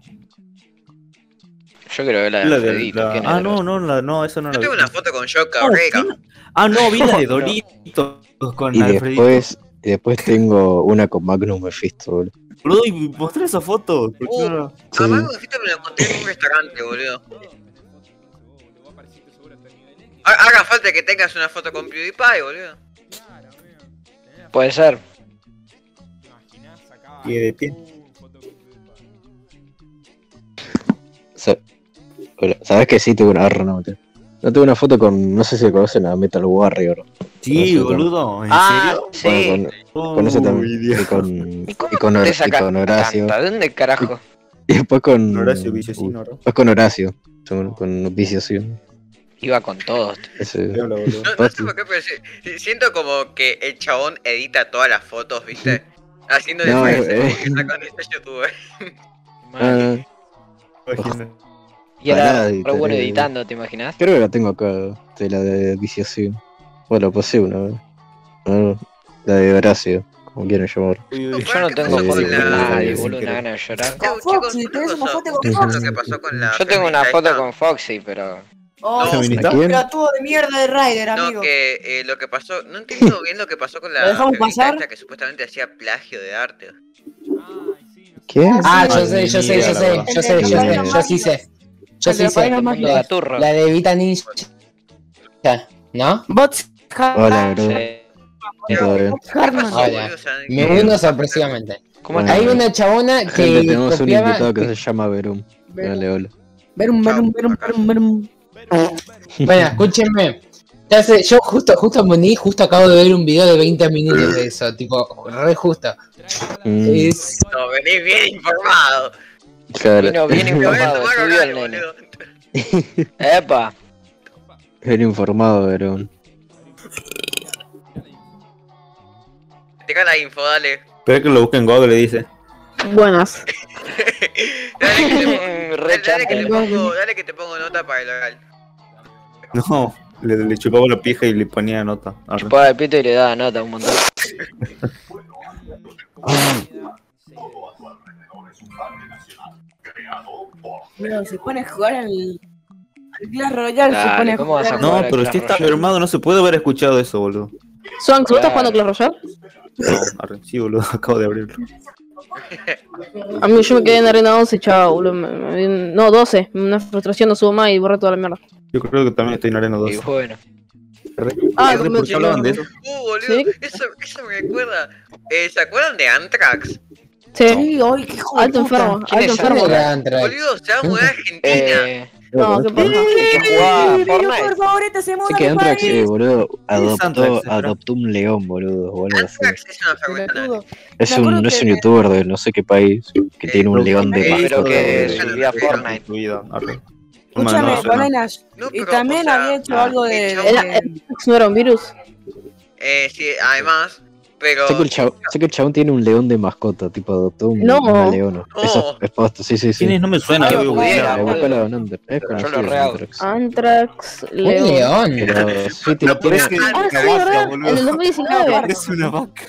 Yo creo que la de La de- Alfredito. la- ¿quién es Ah, no, no, la, no, esa no Yo la vi. tengo una foto con Joe Cabrera. ¿quién? Ah, no, vi la de Doritos con Y Alfredito. después, y después tengo una con Magnum Mephisto, boludo. Boludo, y mostré esa foto. ¿Por qué no la- Sí. Además, me dijiste me lo encontré en un restaurante, boludo. Ha- Haga falta que tengas una foto con PewDiePie, boludo. Puede ser. Y de pie. Sa- hola, ¿Sabes que sí tuve una arra? No, mentira. No tuve una foto con, no sé si conocen a Metal Warrior. Sí, No sé, boludo, ¿en Ah, serio? sí. Bueno, con, con también. Y con, ¿Y y con, Hor- y con Horacio. tanta? ¿De dónde carajo? Y después con. Horacio Villesino, ¿no? Después con Horacio. Con, con Vicio, sí. Iba con todos. Ese. No, no sé por qué, pero siento como que el chabón edita todas las fotos, ¿viste? Haciendo No, diferencia eh, que sacan este youtuber. Y era Pará, re editaré. bueno editando, ¿te imaginas? Creo que la tengo acá, de la de viciación. Bueno, pasé una vez. La de Horacio, como quieran llamar. Yo no tengo Sí, foto sí, con sí, nadie, sí, boludo, sí, una gana de llorar. Foxy, ¿tenés una foto con ¿Vieron lo Foxy? Yo tengo una foto con Foxy, pero. Oh, No, pelotudo de mierda de Ryder, No, amigo. que eh, lo que pasó, no entiendo bien lo que pasó con la ¿Lo dejamos feminista pasar? esta que supuestamente hacía plagio de arte. ¿Qué? Ah, yo sé, yo sé, yo sé, yo sé, yo sé, yo sí sé. Yo sí sé. Turro. La de Vita Ninja. ¿No? Bots Hola, bro. Hola. Me uno sorpresivamente. Hay una chabona Gente, que tenemos un invitado que se llama Verum. Dale, hola. Verum, verum, verum, verum, verum. Bueno, escúchenme. Sé, yo justo, justo me uní, justo acabo de ver un video de 20 minutos de eso, tipo, re justo. Mm, Es, No, venís bien informado. Claro. Vino bien informado, estudió el nene. Epa. Bien informado, Verum. Tira la info, dale. Espera que lo busque en Google, le dice. Buenas. Dale que te, dale, dale que te pongo, dale que te pongo nota para el oral. No, le, le chupaba la pija y le ponía nota. Arre. Chupaba el pito y le daba nota un montón. Mira, se pone a jugar al. al Clash Royale, se Dale, pone a ¿cómo vas a jugar. No, pero si está firmado, no se puede haber escuchado eso, boludo. Swank, ¿tú estás jugando Clash Royale? No, arre, sí, boludo, acabo de abrirlo. A mí yo me quedé en arena 11, chao, boludo. No, 12. Una frustración no subo más y borré toda la mierda. Yo creo que también estoy en Arena 2. Y bueno. Ah, Arre, ¿Por qué hablaban de eso? Uh, boludo, ¿Sí? eso, eso me recuerda. Eh, ¿Se acuerdan de Anthrax? Sí. Ay, qué hijo de Alto enfermo, ¿Quién alto enfermo. ¿Cómo era Antrax? Boludo, se va a mudar a Argentina. Eh, No, qué pasa. que jugaba Pero Fortnite. por favor, este se muda que Antrax, eh, boludo, adoptó, un león, boludo, o algo así. Anthrax es una. Pelotudo. Es un, no es un que- youtuber de no sé qué país que Eh, tiene un león de pero mascota. que boludo. subía Fortnite. Escúchame, No, no, no. Balenas. No, Y también había hecho ah, algo de. ¿No era un virus? Eh, sí, además, pero. Sé que, el chabón, sé que el chabón tiene un león de mascota, tipo adoptó un, No. una leona. No. Eso es posta, sí, sí, sí. ¿Quién es? No me suena, Yo. Es lo. Antrax. Un León. sí, Ah, sí, el 2019. Parece una vaca.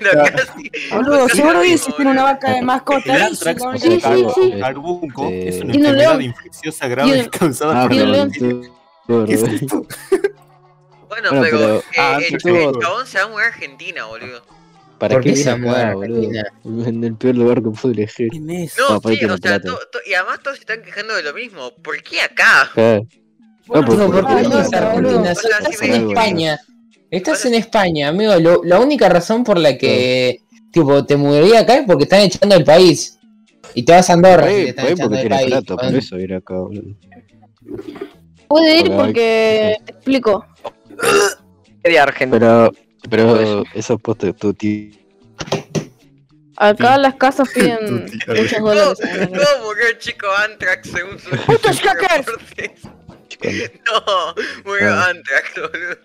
bueno, casi. Boludo, seguro dice tiene una vaca de mascota. El Antrax, sí, o no, sea, Sí, sí, sí. el carbunco, Eh, es una enfermedad león. infecciosa grave causada Ah, por la ¿Qué es esto? Bueno, Bueno, pero, pero- eh, ah, el, el chabón se va a mudar a Argentina, boludo. ¿Para ¿Por qué qué se mueve acá, a boludo? En el peor lugar que pude elegir. ¿Quién es? No, Papá, sí, o sea, plata. to- to- y además todos se están quejando de lo mismo. ¿Por qué acá? Ah, Bueno, pues, Digo, ¿por qué ah, vienes no, a Argentina? boludo. O sea, Estás sí, en España. Estás en España, amigo. Lo- la única razón por la que tipo te mudaría acá es porque están echando el país. Y te vas a Andorra te están echando porque tiene país. plata, por eso ir acá, boludo. Puede ir porque. Te explico. De Argentina. Pero, pero Eso. eso es posta tu tío. Acá las casas piden muchos ¿Cómo, dólares. cómo murió el chico Anthrax según su ¡Putos hackers! No, murió Ah. Anthrax, boludo.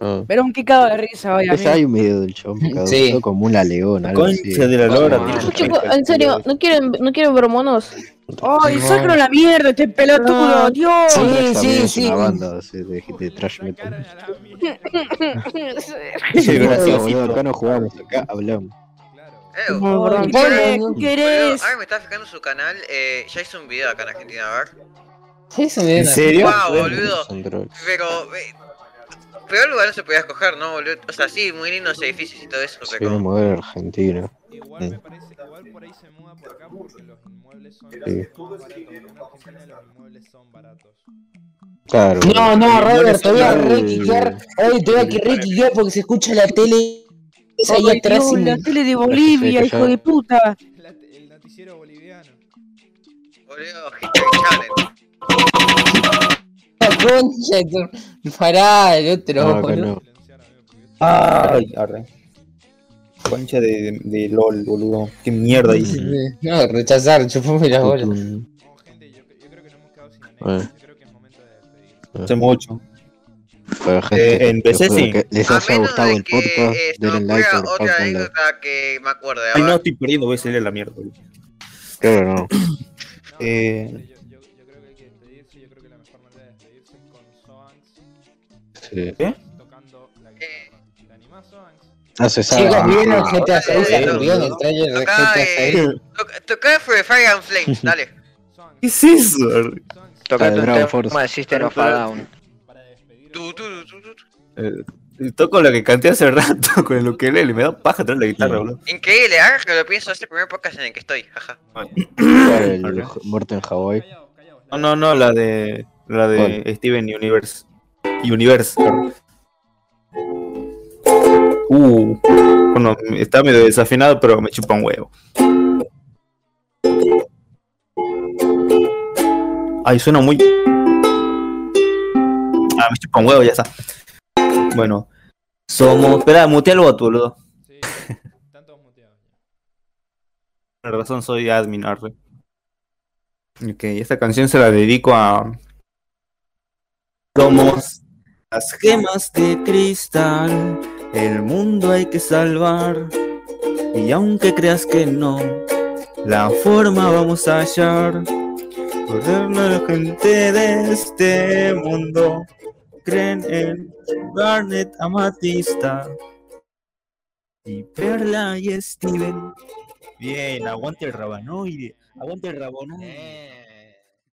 Ah. Pero un picado de risa hoy, amigo. hay un video del que Sí. como una leona. Concha de la lora. Tiene Chicos, pinta en serio, ¿no quieren, ¿no quieren ver monos? ¡Ay, sácalo a la mierda, este pelotudo! No. ¡Dios! Sí, también sí, es sí. una banda así de, de trash metal. Sí, Sí, graciosito. boludo, acá no jugamos, acá hablamos. Eh, No, perdón. ¿Qué querés? Boludo. ¿Qué querés? ahora me está fijando su canal. Eh, ya hizo un video acá en Argentina, a ver. Sí, eso me ¿En dio serio? Wow, boludo. Pero. Eh, peor lugar no se podía escoger, ¿no, boludo? O sea, sí, muy lindos edificios y todo eso, Se pero. viene a mover a Argentina. Igual me parece, igual por ahí se muda por acá porque los inmuebles son Sí. baratos. Claro. No, no, Robert, te voy a requiquear. Oye, te voy a requiquear porque se escucha la tele. Esa ahí Ay, atrás Dios, y la tele de Bolivia, hijo de puta. La- el noticiero boliviano. Boludo, de tu- Pará, el otro, No, acá Concha de, de LOL, boludo. Qué mierda dice. No, rechazar, chupame la bola. Tutum. Oh, gente, yo, yo creo que nos hemos quedado sin Eh. anécdotas. Yo creo que es momento de despedir. Hacemos 8. Bueno, gente, Eh, en PC sí. que les A haya gustado el podcast. eh, Denle like, ocurra otra compartanlo. anécdota que me acuerde. Ay, no, estoy perdiendo, voy a salir a la mierda. boludo. Claro, no. No, Eh, Yo, yo, yo creo que hay que despedirse. Yo creo que la mejor manera de despedirse es con Soangs Sí. ¿Qué? No se sabe. Chicos, ¿vieron Ah, GTA 6? eh, ¿Se vieron el trailer de GTA eh, 6? Toca, toca For Fire and Flames, dale. ¿Qué es eso? Un Dragon tema Force. de System of a Down. Tu, tu, tu, tu, tu. Eh, toco lo que canté hace rato con el ukelele, me da paja traer la guitarra, boludo. Increíble, ahora que lo pienso, es el primer podcast en el que estoy, jaja. El muerto en Hawái. No, no, no, la de la de Steven Universe. Universe. Uh, bueno, está medio desafinado, pero me chupa un huevo. Ay, suena muy. Ah, me chupa un huevo, ya está. Bueno, somos. Espera, mutea el bot, boludo. Sí, están todos muteados. Por razón soy admin, arre. Ok, esta canción se la dedico a. Somos las gemas de cristal, el mundo hay que salvar. Y aunque creas que no, la forma vamos a hallar. Podernos la gente de este mundo creen en Garnet Amatista y Perla y Steven. Bien, aguante el rabanoide, aguante el rabanoide.